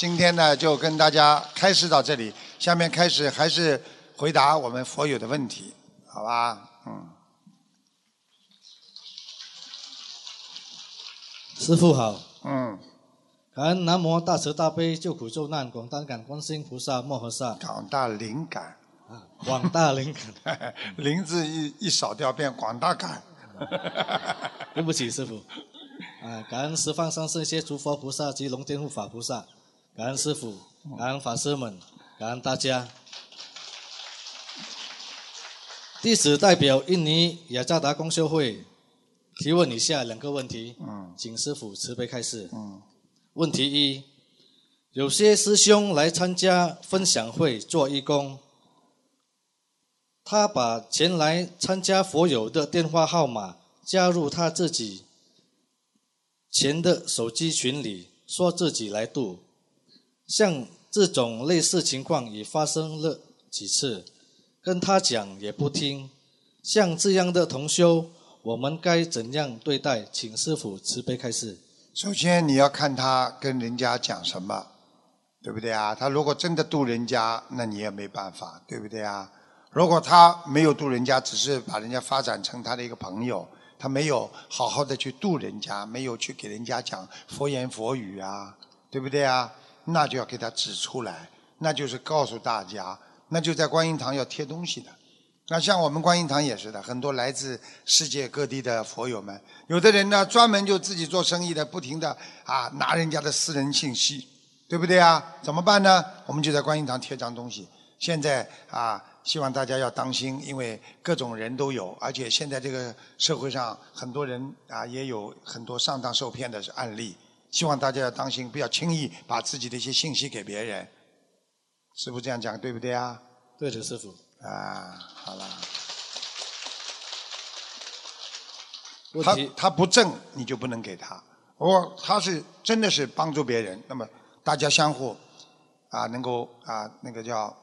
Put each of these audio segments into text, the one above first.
今天呢，就跟大家开始到这里，下面开始还是回答我们佛友的问题，好吧？嗯。师傅好。嗯。感恩南无大慈大悲救苦救难广大灵感观世音菩萨摩诃萨。广大灵感。啊，广大灵感。灵字一一扫掉，变广大感。对不起，师傅。啊，感恩十方三世一切诸佛菩萨及龙天护法菩萨，感恩师傅，感恩法师们，感恩大家。弟子代表印尼雅加达公修会提问以下两个问题，嗯请师傅慈悲开示。问题一：有些师兄来参加分享会做义工，他把前来参加佛友的电话号码加入他自己。前的手机群里说自己来度，像这种类似情况也发生了几次，跟他讲也不听。像这样的同修，我们该怎样对待？请师傅慈悲开示。首先你要看他跟人家讲什么，对不对啊？他如果真的度人家，那你也没办法，对不对啊？如果他没有度人家，只是把人家发展成他的一个朋友。他没有好好的去度人家，没有去给人家讲佛言佛语啊，对不对啊？那就要给他指出来，那就是告诉大家，那就在观音堂要贴东西的。那像我们观音堂也是的，很多来自世界各地的佛友们，有的人呢专门就自己做生意的，不停的啊拿人家的私人信息，对不对啊？怎么办呢？我们就在观音堂贴张东西。现在啊。希望大家要当心，因为各种人都有，而且现在这个社会上很多人啊，也有很多上当受骗的案例。希望大家要当心，不要轻易把自己的一些信息给别人。师傅这样讲对不对啊？对的，师傅。啊，好了。他他不正，你就不能给他。我他是真的是帮助别人，那么大家相互啊，能够啊，那个叫。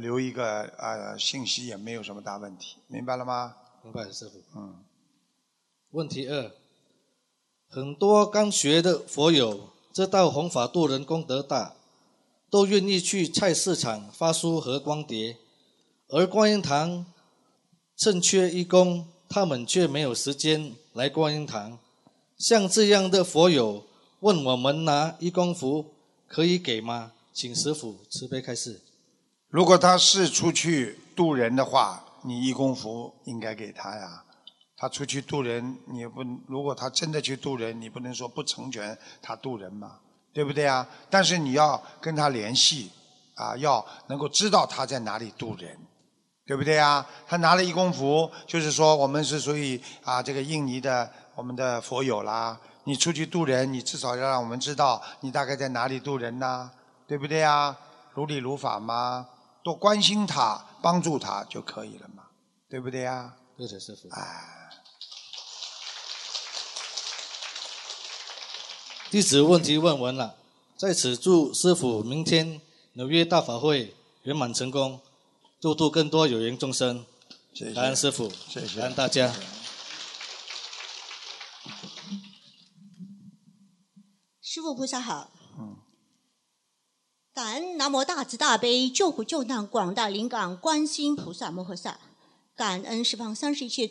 留一个啊信息也没有什么大问题，明白了吗？明白，师傅。嗯。问题二，很多刚学的佛友知道弘法度人功德大，都愿意去菜市场发书和光碟，而观音堂趁缺义工，他们却没有时间来观音堂。像这样的佛友问我们拿义工服可以给吗？请师傅慈悲开示。如果他是出去渡人的话，你义工服应该给他呀。他出去渡人，你不如果他真的去渡人，你不能说不成全他渡人嘛，对不对啊？但是你要跟他联系，啊，要能够知道他在哪里渡人，对不对啊？他拿了一工服，就是说我们是属于啊这个印尼的我们的佛友啦。你出去渡人，你至少要让我们知道你大概在哪里渡人呐，对不对啊？如理如法嘛？多关心他，帮助他就可以了嘛，对不对呀？对的，师傅。哎，弟子问题问完了，在此祝师傅明天纽约大法会圆满成功，度度更多有缘众生。谢谢。感恩师傅，谢谢。感恩大家。师傅菩萨好。感恩南无大慈大悲救苦救难广大灵感观世音菩萨摩诃萨，感恩十方三世一切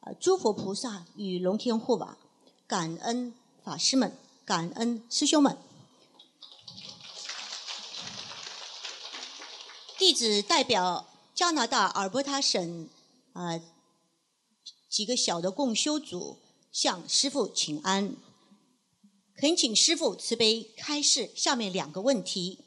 呃诸佛菩萨与龙天护法，感恩法师们，感恩师兄们。弟子代表加拿大阿尔伯塔省啊几个小的共修组向师父请安，恳请师父慈悲开示下面两个问题。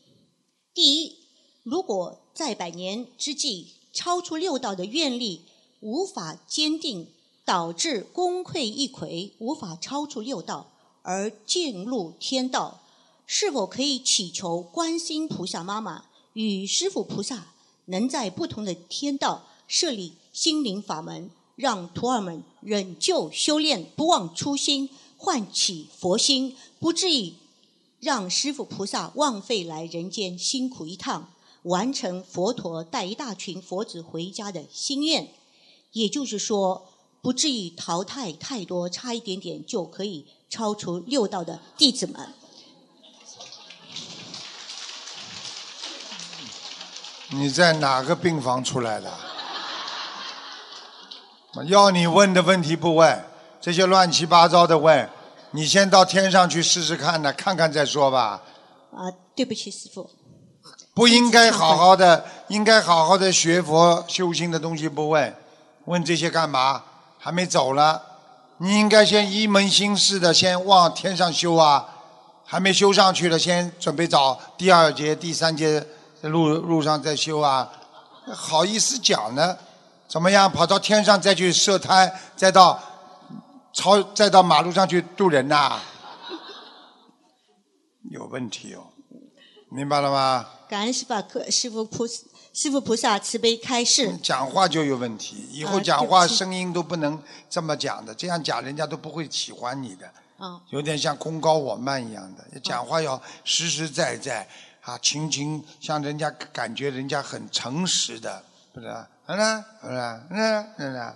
第一，如果在百年之际超出六道的愿力无法坚定，导致功亏一篑，无法超出六道而进入天道，是否可以祈求观世音菩萨妈妈与师父菩萨能在不同的天道设立心灵法门，让徒儿们忍就修炼，不忘初心，唤起佛心，不至于。让师父菩萨枉费来人间辛苦一趟，完成佛陀带一大群佛子回家的心愿，也就是说，不至于淘汰太多，差一点点就可以超出六道的弟子们。你在哪个病房出来的？要你问的问题不问，这些乱七八糟的问，你先到天上去试试看呢，看看再说吧。啊，对不起，师傅。不应该好好的，应该好好的学佛修心的东西不问，问这些干嘛？还没走了，你应该先一门心思的先往天上修啊，还没修上去了，先准备找第二节、第三节路路上再修啊，好意思讲呢？怎么样？跑到天上再去设摊，再到超再到马路上去渡人呐？有问题哦，明白了吗？感恩师法课师傅菩师傅菩萨慈悲开示。讲话就有问题，以后讲话声音都不能这么讲的，这样讲人家都不会喜欢你的。啊。有点像功高我慢一样的，讲话要实实在在啊，情情像人家感觉人家很诚实的，不是？嗯呢，嗯呢，嗯嗯呢，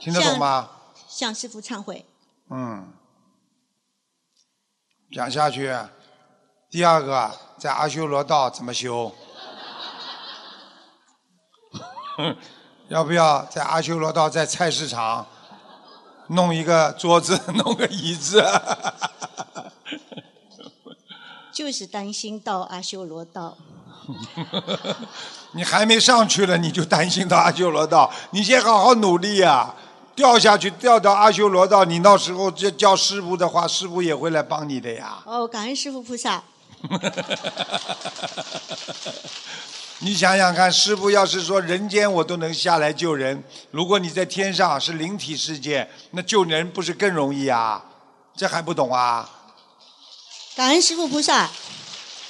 听得懂吗？向师傅忏悔。嗯，讲下去。第二个，在阿修罗道怎么修？要不要在阿修罗道在菜市场弄一个桌子，弄个椅子？就是担心到阿修罗道。你还没上去了，你就担心到阿修罗道？你先好好努力啊！掉下去，掉到阿修罗道，你到时候叫叫师傅的话，师傅也会来帮你的呀。哦，感恩师傅菩萨。你想想看，师傅要是说人间我都能下来救人，如果你在天上是灵体世界，那救人不是更容易啊？这还不懂啊？感恩师傅菩萨。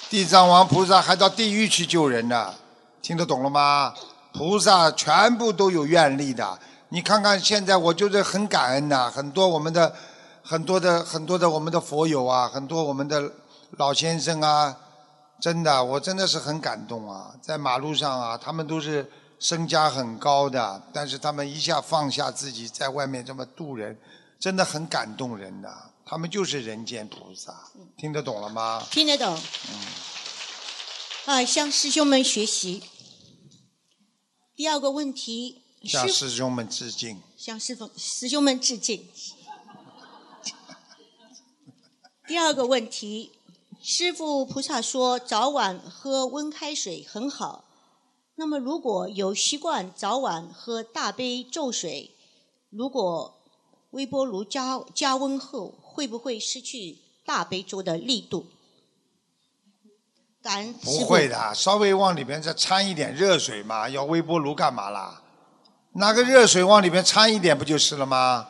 地藏王菩萨还到地狱去救人呢，听得懂了吗？菩萨全部都有愿力的。你看看现在，我就是很感恩呐，很多我们的、很多的、很多的我们的佛友啊，很多我们的老先生啊，真的，我真的是很感动啊。在马路上啊，他们都是身家很高的，但是他们一下放下自己，在外面这么渡人，真的很感动人的。他们就是人间菩萨，听得懂了吗？听得懂。嗯。啊，向师兄们学习。第二个问题。向师兄们致敬。向师傅、师兄们致敬。第二个问题，师父菩萨说早晚喝温开水很好。那么如果有习惯早晚喝大杯粥水，如果微波炉加加温后，会不会失去大杯粥的力度？感恩不会的，稍微往里边再掺一点热水嘛，要微波炉干嘛啦？拿个热水往里边掺一点不就是了吗？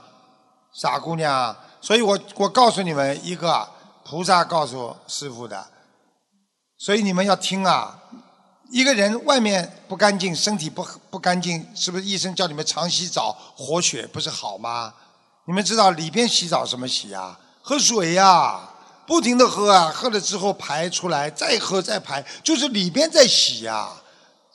傻姑娘，所以我我告诉你们一个菩萨告诉师傅的，所以你们要听啊。一个人外面不干净，身体不不干净，是不是医生叫你们常洗澡活血不是好吗？你们知道里边洗澡什么洗呀？喝水呀，不停的喝啊，喝了之后排出来，再喝再排，就是里边在洗呀，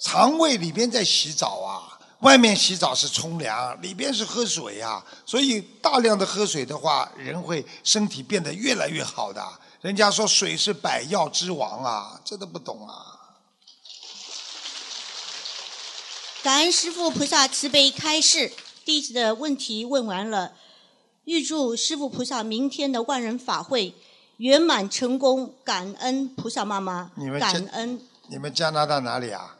肠胃里边在洗澡啊。外面洗澡是冲凉，里边是喝水呀。所以大量的喝水的话，人会身体变得越来越好的。人家说水是百药之王啊，这都不懂啊。感恩师父菩萨慈悲开示，弟子的问题问完了。预祝师父菩萨明天的万人法会圆满成功。感恩菩萨妈妈，感恩。你们加拿大哪里啊？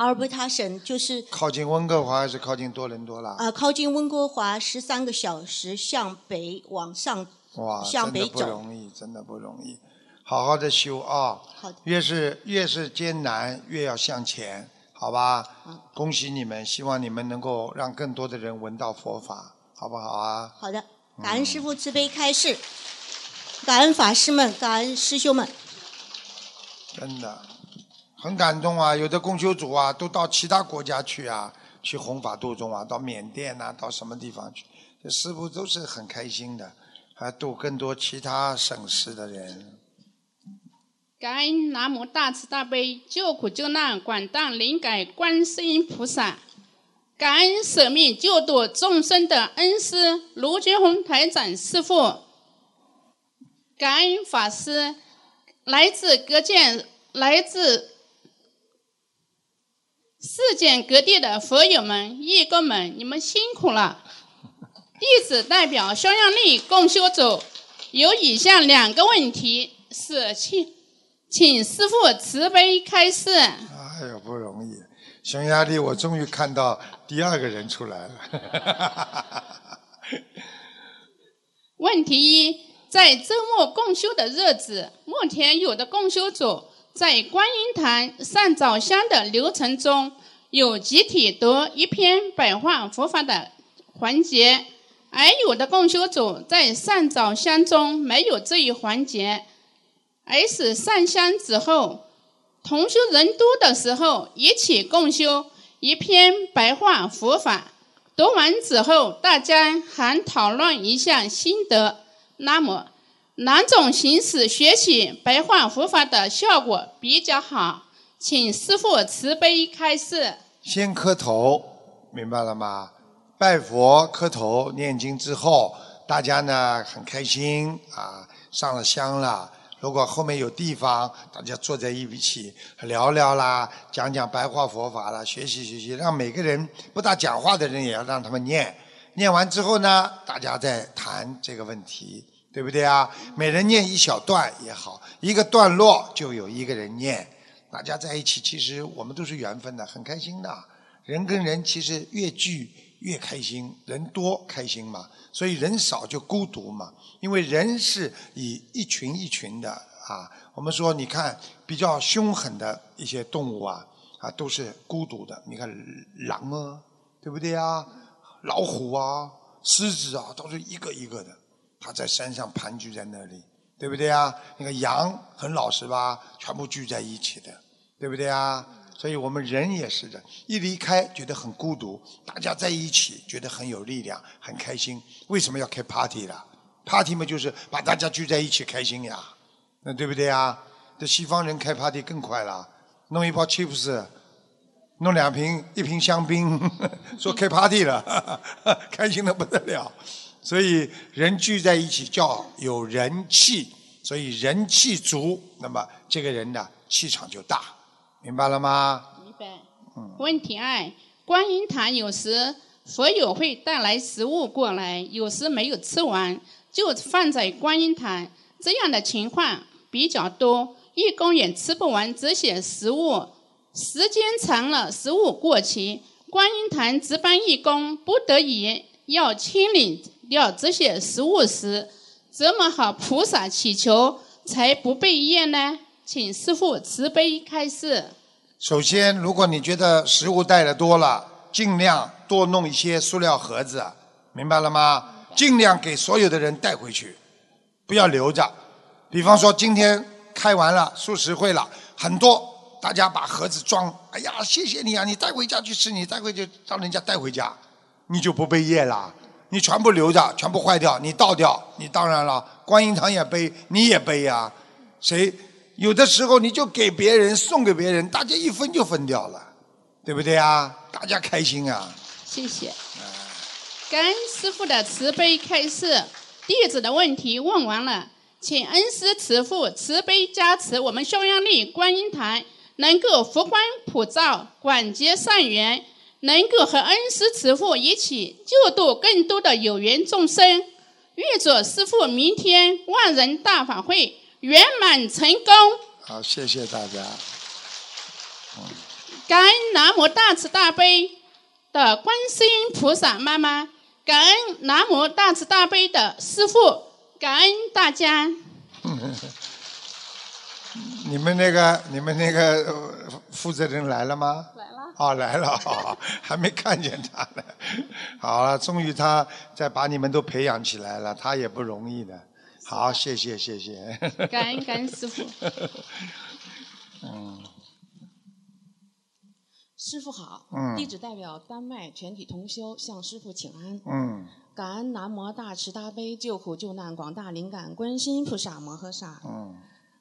阿尔伯塔省就是靠近温哥华还是靠近多伦多啦？啊，靠近温哥华十三个小时向北往上，哇，向北走，不容易，真的不容易。好好的修啊，好的，越是越是艰难，越要向前，好吧？恭喜你们，希望你们能够让更多的人闻到佛法，好不好啊？好的，感恩师父慈悲开示，感恩法师们，感恩师兄们，真的。很感动啊！有的共修组啊，都到其他国家去啊，去弘法度众啊，到缅甸呐，到什么地方去？这师傅都是很开心的，还度更多其他省市的人。感恩南无大慈大悲救苦救难广大灵感观世音菩萨，感恩舍命救度众生的恩师卢军宏台长师傅，感恩法师来自各界，来自。世界各地的佛友们、义工们，你们辛苦了。弟子代表匈牙利共修组有以下两个问题，是请请师父慈悲开示。哎呦，不容易！匈牙利，我终于看到第二个人出来了。问题一，在周末共修的日子，目前有的共修组在观音堂上早香的流程中有集体读一篇白话佛法的环节。而有的共修组在上早香中没有这一环节，而是上香之后，同修人多的时候一起共修一篇白话佛法，读完之后大家还讨论一下心得。那么，哪种形式学习白话佛法的效果比较好？请师父慈悲开示。先磕头，明白了吗？拜佛磕头念经之后，大家呢很开心啊，上了香了。如果后面有地方，大家坐在一起聊聊啦，讲讲白话佛法啦，学习学习，让每个人不大讲话的人也要让他们念。念完之后呢，大家再谈这个问题，对不对啊？每人念一小段也好，一个段落就有一个人念，大家在一起，其实我们都是缘分的，很开心的。人跟人其实越聚。越开心，人多开心嘛，所以人少就孤独嘛。因为人是以一群一群的啊。我们说，你看比较凶狠的一些动物啊，啊都是孤独的。你看狼啊，对不对啊？老虎啊，狮子啊，都是一个一个的，他在山上盘踞在那里，对不对啊？那个羊很老实吧，全部聚在一起的，对不对啊？所以我们人也是的，一离开觉得很孤独，大家在一起觉得很有力量，很开心。为什么要开 party 了？party 嘛，就是把大家聚在一起开心呀，那对不对啊？这西方人开 party 更快了，弄一包 chips，弄两瓶一瓶香槟，说开 party 了，开心的不得了。所以人聚在一起叫有人气，所以人气足，那么这个人呢气场就大。明白了吗？明白。问题二：观音堂有时佛友会带来食物过来，有时没有吃完就放在观音堂，这样的情况比较多。义工也吃不完这些食物，时间长了食物过期，观音堂值班义工不得已要清理要这些食物时，怎么和菩萨祈求才不被业呢？请师父慈悲开示。首先，如果你觉得食物带的多了，尽量多弄一些塑料盒子，明白了吗？尽量给所有的人带回去，不要留着。比方说，今天开完了素食会了，很多大家把盒子装，哎呀，谢谢你啊，你带回家去吃，你带回去让人家带回家，你就不被业了。你全部留着，全部坏掉，你倒掉，你当然了，观音堂也背，你也背呀，谁？有的时候你就给别人送给别人，大家一分就分掉了，对不对啊？大家开心啊！谢谢。感恩师傅的慈悲开示，弟子的问题问完了，请恩师慈父慈悲加持我们匈牙利观音堂，能够佛光普照，广结善缘，能够和恩师慈父一起救度更多的有缘众生。预祝师父明天万人大法会。圆满成功。好，谢谢大家。感恩南无大慈大悲的观世音菩萨妈妈，感恩南无大慈大悲的师父，感恩大家。你们那个，你们那个负责人来了吗？来了。哦，来了，还没看见他呢。好了，终于他再把你们都培养起来了，他也不容易的。好，谢谢谢谢。感恩感恩师傅。嗯。师傅好。嗯。弟子代表丹麦全体同修向师傅请安。嗯。感恩南无大慈大悲救苦救难广大灵感观世音菩萨摩诃萨。嗯。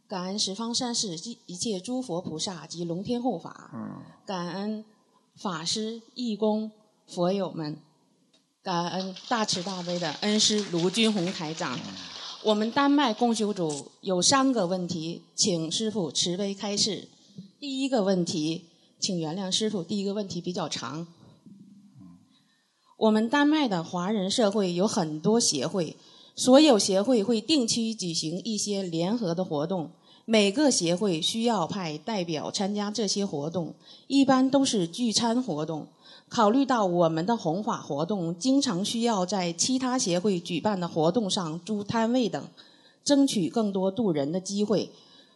感恩十方三世一一切诸佛菩萨及龙天护法。嗯。感恩法师义工佛友们。感恩大慈大悲的恩师卢军宏台长。我们丹麦共修组有三个问题，请师傅慈悲开示。第一个问题，请原谅师傅，第一个问题比较长。我们丹麦的华人社会有很多协会，所有协会会定期举行一些联合的活动，每个协会需要派代表参加这些活动，一般都是聚餐活动。考虑到我们的弘法活动经常需要在其他协会举办的活动上租摊位等，争取更多渡人的机会，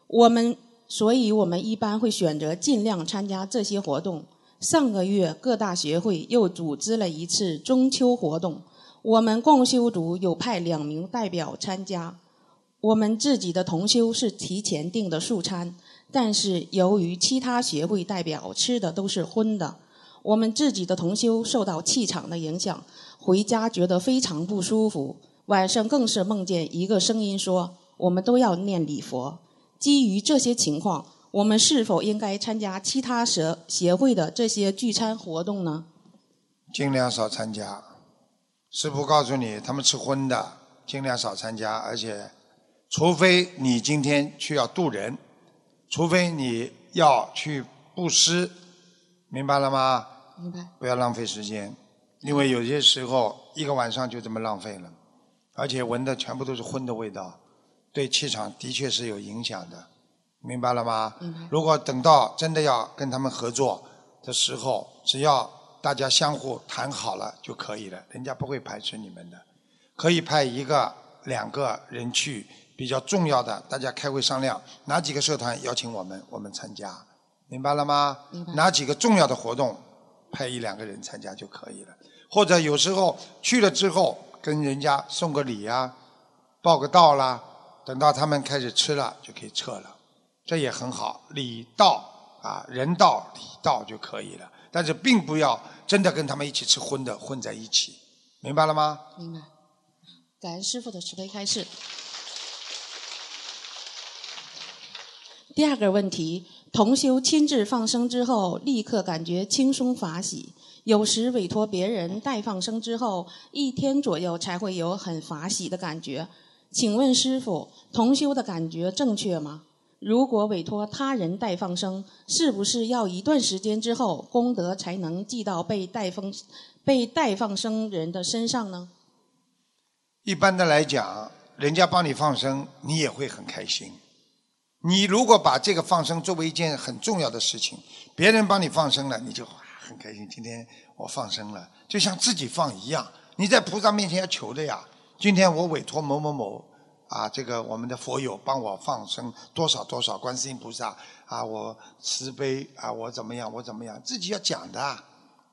我们所以我们一般会选择尽量参加这些活动。上个月各大学会又组织了一次中秋活动，我们共修组有派两名代表参加。我们自己的同修是提前订的素餐，但是由于其他协会代表吃的都是荤的。我们自己的同修受到气场的影响，回家觉得非常不舒服。晚上更是梦见一个声音说：“我们都要念礼佛。”基于这些情况，我们是否应该参加其他社协会的这些聚餐活动呢？尽量少参加。师傅告诉你，他们吃荤的，尽量少参加。而且，除非你今天去要渡人，除非你要去布施，明白了吗？明白。不要浪费时间，因为有些时候一个晚上就这么浪费了，而且闻的全部都是荤的味道，对气场的确是有影响的，明白了吗？明白。如果等到真的要跟他们合作的时候，只要大家相互谈好了就可以了，人家不会排斥你们的，可以派一个、两个人去比较重要的，大家开会商量哪几个社团邀请我们，我们参加，明白了吗？明白。哪几个重要的活动？派一两个人参加就可以了，或者有时候去了之后跟人家送个礼呀，报个到啦，等到他们开始吃了就可以撤了，这也很好，礼到啊，人到礼到就可以了。但是并不要真的跟他们一起吃荤的混在一起，明白了吗？明白。感恩师傅的慈悲开示。第二个问题。同修亲自放生之后，立刻感觉轻松法喜；有时委托别人代放生之后，一天左右才会有很法喜的感觉。请问师傅，同修的感觉正确吗？如果委托他人代放生，是不是要一段时间之后功德才能记到被代放被代放生人的身上呢？一般的来讲，人家帮你放生，你也会很开心。你如果把这个放生作为一件很重要的事情，别人帮你放生了，你就很开心。今天我放生了，就像自己放一样。你在菩萨面前要求的呀。今天我委托某某某啊，这个我们的佛友帮我放生多少多少，观世音菩萨啊，我慈悲啊，我怎么样，我怎么样，自己要讲的。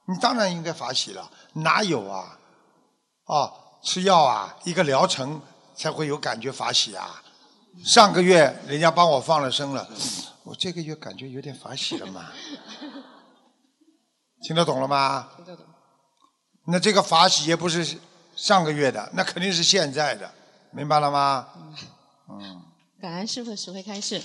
你当然应该法喜了，哪有啊？哦，吃药啊，一个疗程才会有感觉法喜啊。上个月人家帮我放了生了，我这个月感觉有点法喜了嘛，听得懂了吗？听得懂。那这个法喜也不是上个月的，那肯定是现在的，明白了吗？嗯。感恩师傅实会开示。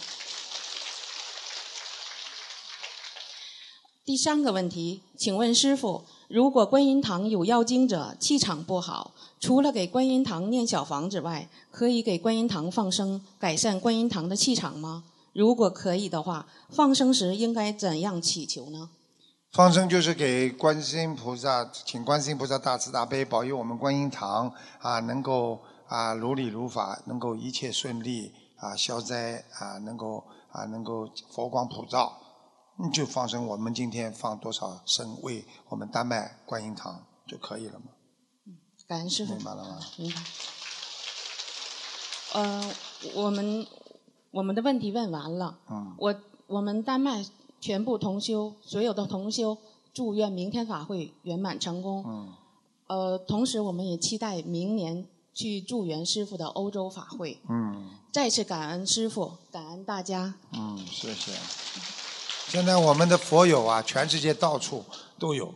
第三个问题，请问师傅，如果观音堂有妖精者，气场不好？除了给观音堂念小房子外，可以给观音堂放生，改善观音堂的气场吗？如果可以的话，放生时应该怎样祈求呢？放生就是给观世音菩萨，请观世音菩萨大慈大悲保佑我们观音堂啊，能够啊如理如法，能够一切顺利啊消灾啊，能够啊能够佛光普照，你就放生。我们今天放多少生为我们丹麦观音堂就可以了嘛。感恩师傅。明白了吗？明白。呃，我们我们的问题问完了。嗯。我我们丹麦全部同修，所有的同修，祝愿明天法会圆满成功。嗯。呃，同时我们也期待明年去助缘师傅的欧洲法会。嗯。再次感恩师傅，感恩大家。嗯，谢谢。现在我们的佛友啊，全世界到处都有。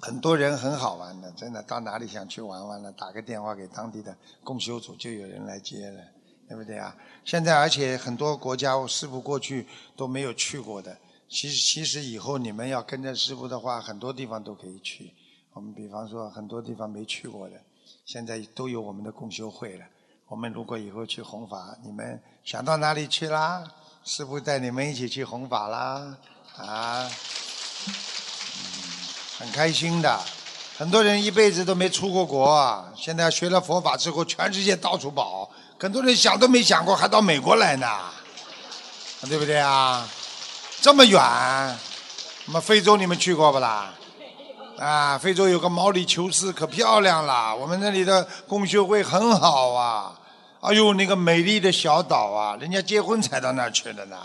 很多人很好玩的，真的到哪里想去玩玩了，打个电话给当地的共修组，就有人来接了，对不对啊？现在而且很多国家师傅过去都没有去过的，其实其实以后你们要跟着师傅的话，很多地方都可以去。我们比方说很多地方没去过的，现在都有我们的共修会了。我们如果以后去弘法，你们想到哪里去啦？师傅带你们一起去弘法啦，啊！很开心的。很多人一辈子都没出过国啊，现在学了佛法之后，全世界到处跑。很多人想都没想过，还到美国来呢，对不对啊？这么远，那么非洲你们去过不啦？啊，非洲有个毛里求斯可漂亮了，我们那里的共修会很好啊。哎呦，那个美丽的小岛啊，人家结婚才到那儿去的呢，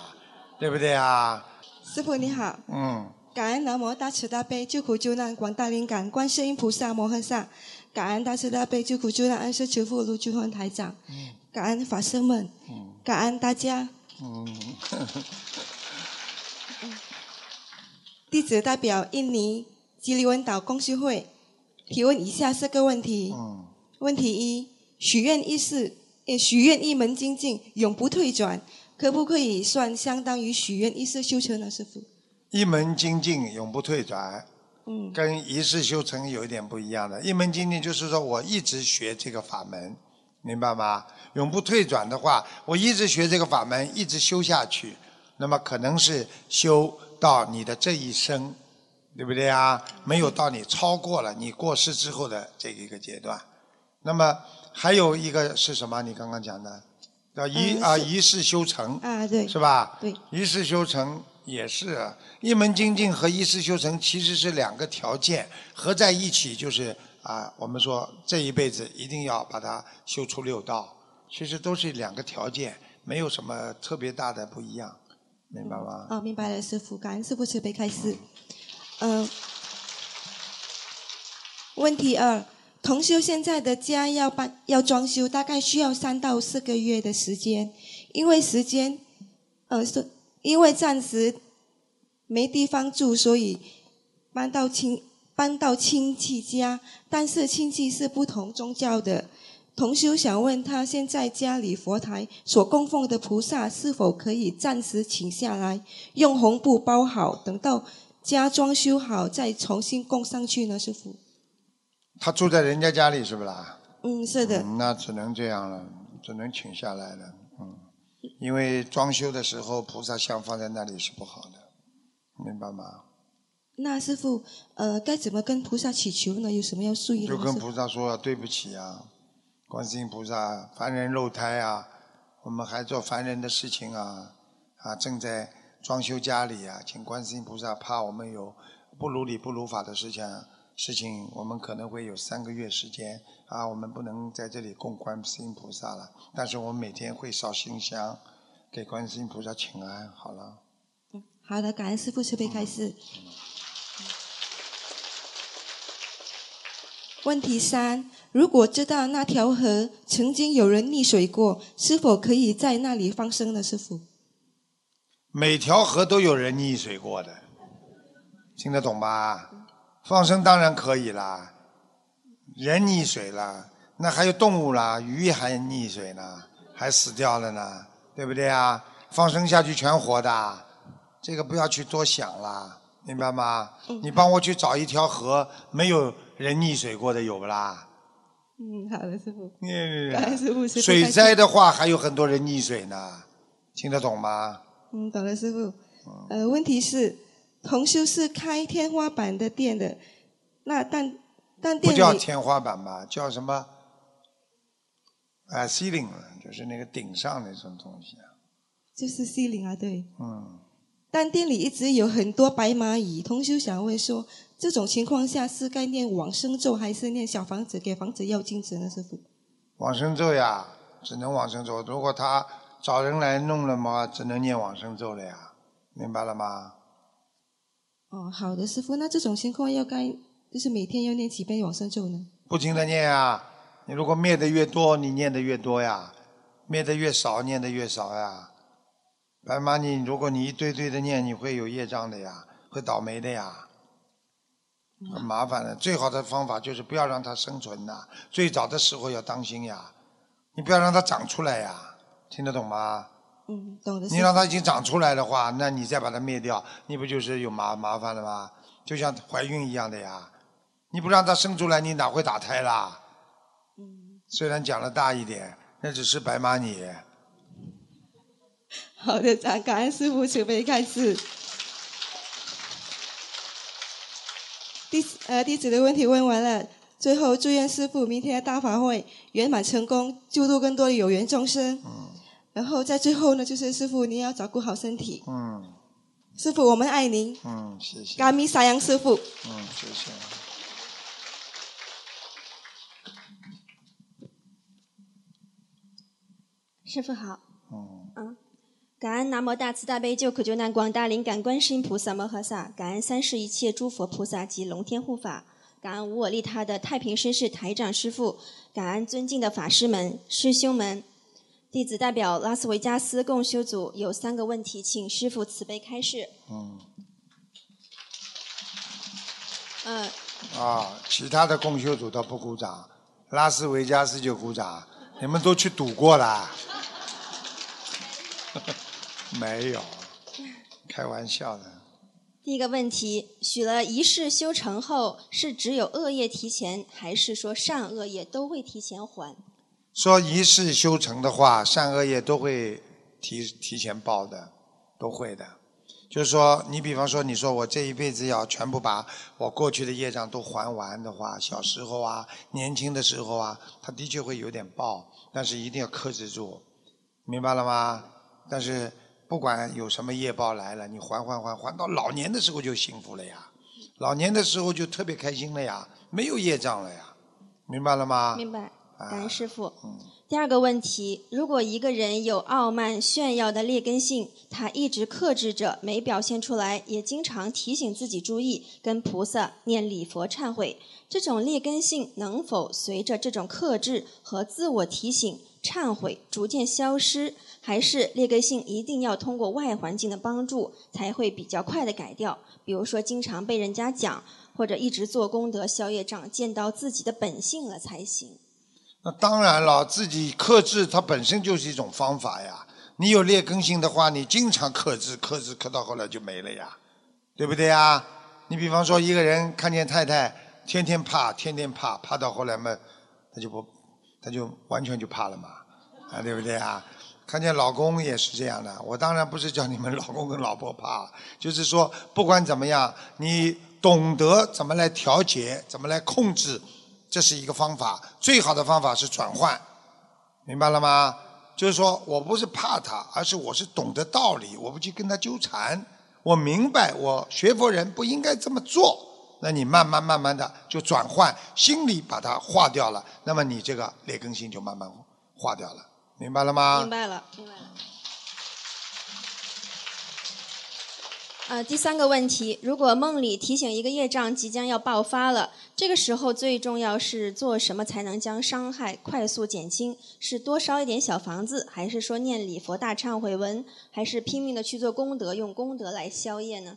对不对啊？师傅你好。嗯。感恩南无大慈大悲救苦救难广大灵感观世音菩萨摩诃萨，感恩大慈大悲救苦救难恩师慈父卢俊宏台长，感恩法师们，感恩大家。弟子代表印尼吉里文岛公修会提问以下四个问题。问题一：许愿一事，许愿一门精进永不退转，可不可以算相当于许愿一世修成呢？师傅？一门精进永不退转，嗯，跟一世修成有一点不一样的。一门精进就是说我一直学这个法门，明白吗？永不退转的话，我一直学这个法门，一直修下去，那么可能是修到你的这一生，对不对啊？没有到你超过了你过世之后的这一个阶段。那么还有一个是什么？你刚刚讲的，叫一啊一世修成啊，对，是吧？对，一世修成。也是，一门精进和一世修成其实是两个条件，合在一起就是啊，我们说这一辈子一定要把它修出六道，其实都是两个条件，没有什么特别大的不一样，明白吗？哦，明白了，师傅，感恩师傅慈悲开示。嗯，问题二，同修现在的家要搬要装修，大概需要三到四个月的时间，因为时间，呃是。因为暂时没地方住，所以搬到亲搬到亲戚家。但是亲戚是不同宗教的。同修想问他，现在家里佛台所供奉的菩萨，是否可以暂时请下来，用红布包好，等到家装修好再重新供上去呢？师傅，他住在人家家里是不啦？嗯，是的。那只能这样了，只能请下来了。因为装修的时候菩萨像放在那里是不好的，明白吗？那师傅，呃，该怎么跟菩萨祈求呢？有什么要注意的？就跟菩萨说对不起啊，观世音菩萨，凡人肉胎啊，我们还做凡人的事情啊，啊，正在装修家里啊，请观世音菩萨，怕我们有不如理不如法的事情，事情我们可能会有三个月时间。啊，我们不能在这里供观世音菩萨了，但是我们每天会烧新香，给观世音菩萨请安。好了。嗯，好的，感恩师父慈悲开示。问题三：如果知道那条河曾经有人溺水过，是否可以在那里放生呢？师傅？每条河都有人溺水过的，听得懂吧？放生当然可以啦。人溺水了，那还有动物啦，鱼还溺水呢，还死掉了呢，对不对啊？放生下去全活的，这个不要去多想啦，明白吗？你帮我去找一条河没有人溺水过的有不啦？嗯，好的，师傅。嗯，师傅。水灾的话还有很多人溺水呢，听得懂吗？嗯，懂了，师傅。呃，问题是，同修是开天花板的店的，那但但店。不叫天花板吧，叫什么？啊，ceiling，就是那个顶上那种东西啊。就是 ceiling 啊，对。嗯。但店里一直有很多白蚂蚁，同修想问说，这种情况下是该念往生咒还是念小房子给房子要金子呢？师傅。往生咒呀，只能往生咒。如果他找人来弄了嘛，只能念往生咒了呀，明白了吗？哦，好的，师傅，那这种情况要该。就是每天要念几遍往生咒呢？不停的念啊！你如果灭的越多，你念的越多呀；灭的越少，念的越少呀。白妈，你如果你一堆堆的念，你会有业障的呀，会倒霉的呀，很麻烦的。最好的方法就是不要让它生存呐。最早的时候要当心呀，你不要让它长出来呀，听得懂吗？嗯，懂得。你让它已经长出来的话，那你再把它灭掉，你不就是有麻麻烦了吗？就像怀孕一样的呀。你不让它生出来，你哪会打胎啦？嗯。虽然讲的大一点，那只是白蚂蚁。好的，感恩师傅慈悲开示。弟呃弟子的问题问完了，最后祝愿师傅明天的大法会圆满成功，救度更多的有缘众生。嗯然后在最后呢，就是师傅你要照顾好身体。嗯师傅，我们爱您。嗯，谢谢。嘎咪沙扬师傅。嗯，谢谢。师傅好，嗯嗯，感恩南无大慈大悲救苦救难广大灵感观世音菩萨摩诃萨，感恩三世一切诸佛菩萨及龙天护法，感恩无我利他的太平绅士台长师傅，感恩尊敬的法师们、师兄们。弟子代表拉斯维加斯共修组有三个问题，请师傅慈悲开示。嗯嗯，啊，其他的共修组都不鼓掌，拉斯维加斯就鼓掌。你们都去赌过啦？没有，开玩笑的。第一个问题，许了一世修成后，是只有恶业提前，还是说善恶业都会提前还？说一世修成的话，善恶业都会提提前报的，都会的。就是说，你比方说，你说我这一辈子要全部把我过去的业障都还完的话，小时候啊，年轻的时候啊，他的确会有点报，但是一定要克制住，明白了吗？但是不管有什么业报来了，你还还还还到老年的时候就幸福了呀，老年的时候就特别开心了呀，没有业障了呀，明白了吗？明白，感恩师傅。嗯第二个问题，如果一个人有傲慢、炫耀的劣根性，他一直克制着，没表现出来，也经常提醒自己注意，跟菩萨念礼佛忏悔，这种劣根性能否随着这种克制和自我提醒、忏悔逐渐消失，还是劣根性一定要通过外环境的帮助才会比较快的改掉？比如说，经常被人家讲，或者一直做功德消业障，见到自己的本性了才行。那当然了，自己克制它本身就是一种方法呀。你有劣根性的话，你经常克制，克制克到后来就没了呀，对不对呀？你比方说一个人看见太太天天怕，天天怕，怕到后来嘛，他就不，他就完全就怕了嘛，啊，对不对啊？看见老公也是这样的。我当然不是叫你们老公跟老婆怕，就是说不管怎么样，你懂得怎么来调节，怎么来控制。这是一个方法，最好的方法是转换，明白了吗？就是说我不是怕他，而是我是懂得道理，我不去跟他纠缠，我明白我学佛人不应该这么做。那你慢慢慢慢的就转换，心里把它化掉了，那么你这个劣根性就慢慢化掉了，明白了吗？明白了，明白了。呃，第三个问题，如果梦里提醒一个业障即将要爆发了，这个时候最重要是做什么才能将伤害快速减轻？是多烧一点小房子，还是说念礼佛大忏悔文，还是拼命的去做功德，用功德来消业呢？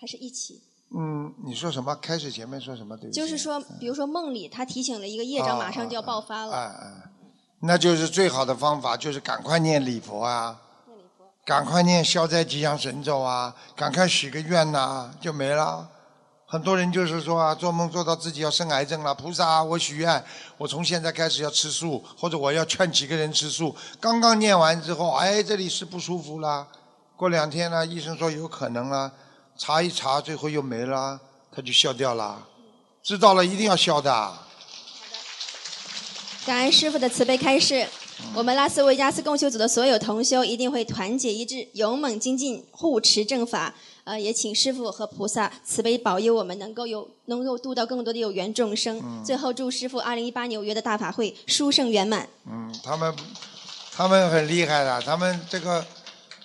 还是一起？嗯，你说什么？开始前面说什么？对。就是说，比如说梦里他提醒了一个业障，马上就要爆发了。哎哎，那就是最好的方法，就是赶快念礼佛啊。赶快念消灾吉祥神咒啊！赶快许个愿呐、就没了。很多人就是说啊，做梦做到自己要生癌症了，菩萨，我许愿，我从现在开始要吃素，或者我要劝几个人吃素。刚刚念完之后，哎，这里是不舒服了。过两天呢，医生说有可能了，查一查，最后又没了，他就消掉了。知道了，一定要消的。感恩师傅的慈悲开示，我们拉斯维加斯共修组的所有同修一定会团结一致，勇猛精进，护持正法。呃，也请师父和菩萨慈悲保佑我们，能够有能够度到更多的有缘众生。嗯最后祝师父二零一八纽约的大法会殊胜圆满。嗯，他们他们很厉害的，他们这个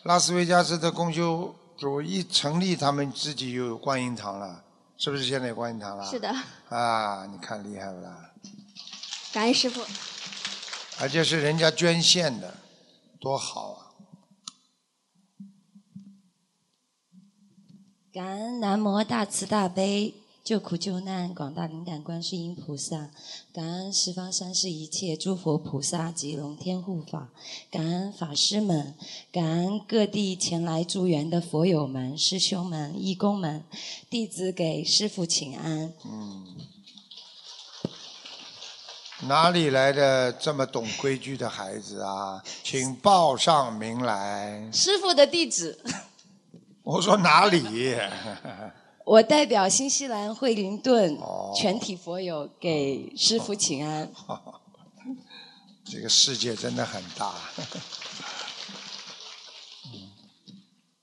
拉斯维加斯的共修组一成立，他们自己就有观音堂了，是不是现在有观音堂了？是的，啊，你看厉害不啦？感恩师傅。而且是人家捐献的，多好啊！感恩南无大慈大悲救苦救难广大灵感观世音菩萨，感恩十方三世一切诸佛菩萨及龙天护法，感恩法师们，感恩各地前来助缘的佛友们、师兄们、义工们，弟子给师父请安。嗯，哪里来的这么懂规矩的孩子啊？请报上名来。师傅的地址，我说哪里？我代表新西兰惠灵顿哦全体佛友给师傅请安。这个世界真的很大。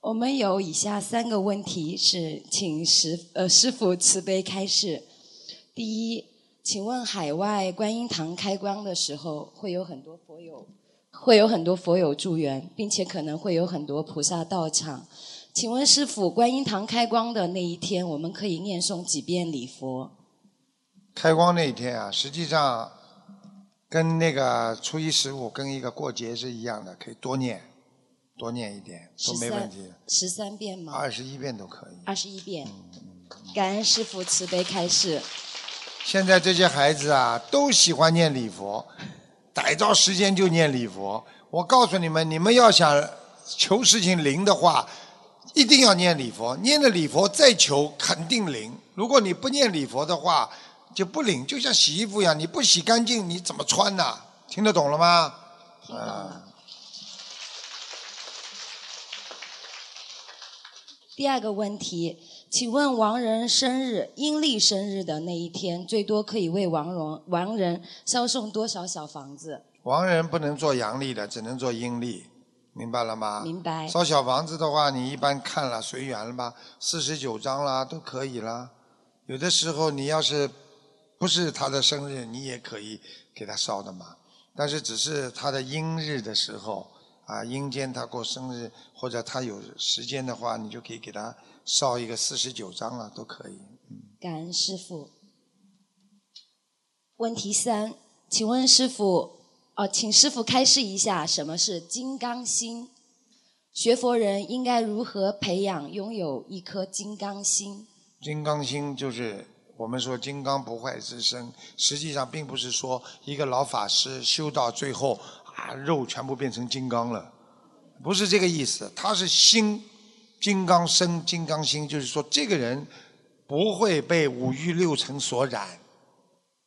我们有以下三个问题，是请师呃师傅慈悲开示。第一，请问海外观音堂开光的时候，会有很多佛友，会有很多佛友助缘，并且可能会有很多菩萨到场。请问师傅，观音堂开光的那一天，我们可以念诵几遍礼佛？开光那一天啊，实际上跟那个初一十五跟一个过节是一样的，可以多念，多念一点都没问题，十三遍吗？二十一遍都可以。二十一遍。感恩师傅慈悲开示。现在这些孩子啊，都喜欢念礼佛，逮着时间就念礼佛。我告诉你们，你们要想求事情灵的话，一定要念礼佛。念了礼佛再求，肯定灵。如果你不念礼佛的话，就不灵。就像洗衣服一样，你不洗干净，你怎么穿呢？听得懂了吗？啊。第二个问题，请问亡人生日阴历生日的那一天，最多可以为亡人亡人烧送多少小房子？亡人不能做阳历的，只能做阴历，明白了吗？明白。烧小房子的话，你一般看了随缘了吧，四十九章啦都可以啦。有的时候你要是不是他的生日，你也可以给他烧的嘛。但是只是他的阴日的时候啊，阴间他过生日或者他有时间的话，你就可以给他烧一个四十九章了，都可以。感恩师傅。问题三，请问师傅，哦，请师傅开示一下什么是金刚心？学佛人应该如何培养拥有一颗金刚心？金刚心就是我们说金刚不坏之身，实际上并不是说一个老法师修到最后啊肉全部变成金刚了，不是这个意思。他是心金刚身、金刚心，就是说这个人不会被五欲六尘所染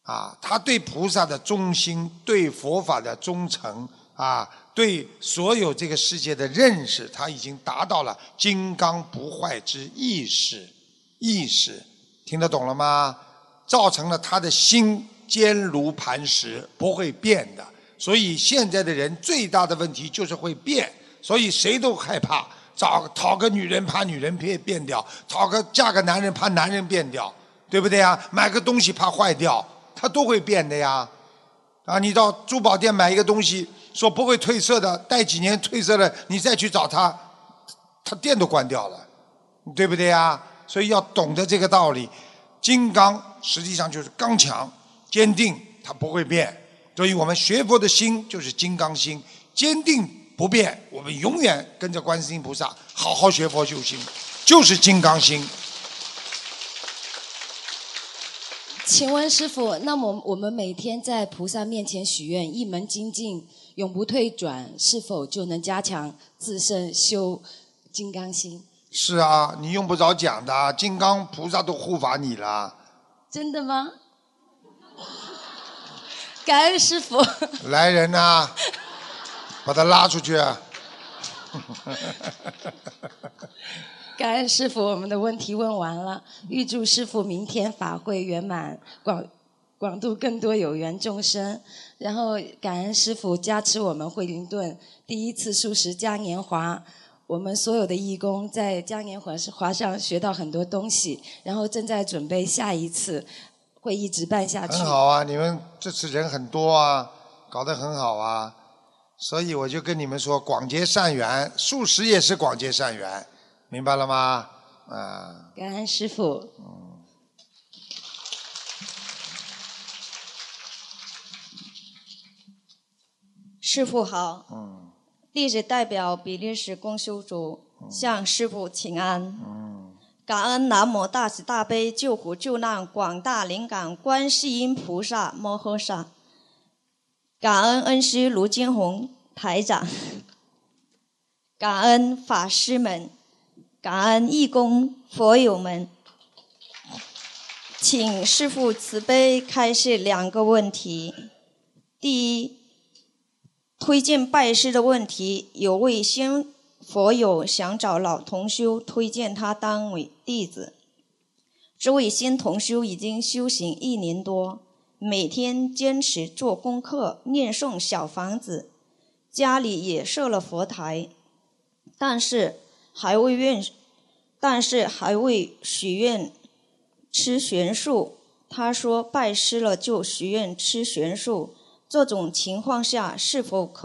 啊，他对菩萨的忠心，对佛法的忠诚啊，对所有这个世界的认识，他已经达到了金刚不坏之意识。意识听得懂了吗？造成了他的心坚如磐石，不会变的。所以现在的人最大的问题就是会变，所以谁都害怕找讨个女人，怕女人变变掉；讨个嫁个男人，怕男人变掉，对不对呀？买个东西怕坏掉，它都会变的呀。啊，你到珠宝店买一个东西，说不会褪色的，戴几年褪色了，你再去找他，他店都关掉了，对不对呀？所以要懂得这个道理，金刚实际上就是刚强、坚定，它不会变。所以我们学佛的心就是金刚心，坚定不变。我们永远跟着观世音菩萨，好好学佛修心，就是金刚心。请问师傅，那么我们每天在菩萨面前许愿，一门精进，永不退转，是否就能加强自身修金刚心？是啊，你用不着讲的，金刚菩萨都护法你了。真的吗？感恩师傅。来人呐、把他拉出去。感恩师傅，我们的问题问完了。预祝师傅明天法会圆满，广广度更多有缘众生。然后感恩师傅加持我们惠灵顿第一次素食嘉年华。我们所有的义工在嘉年华华上学到很多东西，然后正在准备下一次，会一直办下去。很好啊，你们这次人很多啊，搞得很好啊，所以我就跟你们说，广结善缘，素食也是广结善缘，明白了吗？啊，感恩师傅。师傅好，嗯弟子代表比利时公修组向师傅请安。嗯，感恩南无大慈大悲救苦救难广大灵感观世音菩萨摩诃萨，感恩恩师卢金红台长，感恩法师们，感恩义工佛友们，请师父慈悲开示两个问题。第一，推荐拜师的问题，有位新佛友想找老同修推荐他当为弟子，这位新同修已经修行一年多，每天坚持做功课、念诵小房子，家里也设了佛台，但是还未愿，但是还未许愿吃玄素。他说拜师了就许愿吃玄素，这种情况下是否可